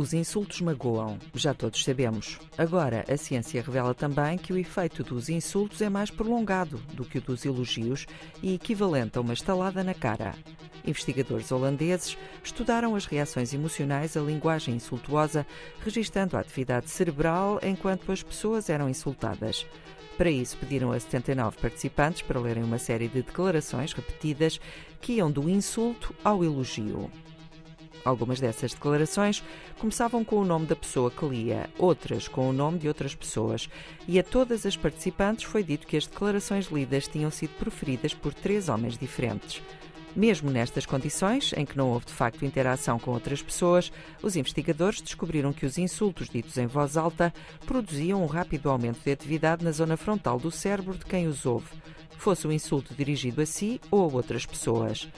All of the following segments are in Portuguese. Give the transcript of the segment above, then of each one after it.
Os insultos magoam, já todos sabemos. Agora, a ciência revela também que o efeito dos insultos é mais prolongado do que o dos elogios e equivalente a uma estalada na cara. Investigadores holandeses estudaram as reações emocionais à linguagem insultuosa, registando a atividade cerebral enquanto as pessoas eram insultadas. Para isso, pediram a 79 participantes para lerem uma série de declarações repetidas que iam do insulto ao elogio. Algumas dessas declarações começavam com o nome da pessoa que lia, outras com o nome de outras pessoas, e a todas as participantes foi dito que as declarações lidas tinham sido proferidas por três homens diferentes. Mesmo nestas condições, em que não houve de facto interação com outras pessoas, os investigadores descobriram que os insultos ditos em voz alta produziam um rápido aumento de atividade na zona frontal do cérebro de quem os ouve, fosse o um insulto dirigido a si ou a outras pessoas.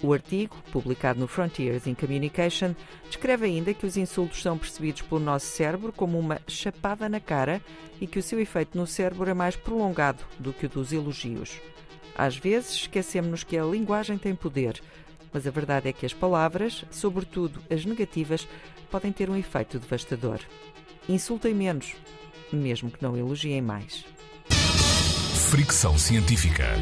O artigo, publicado no Frontiers in Communication, descreve ainda que os insultos são percebidos pelo nosso cérebro como uma chapada na cara e que o seu efeito no cérebro é mais prolongado do que o dos elogios. Às vezes esquecemos-nos que a linguagem tem poder, mas a verdade é que as palavras, sobretudo as negativas, podem ter um efeito devastador. Insultem menos, mesmo que não elogiem mais. Fricção científica.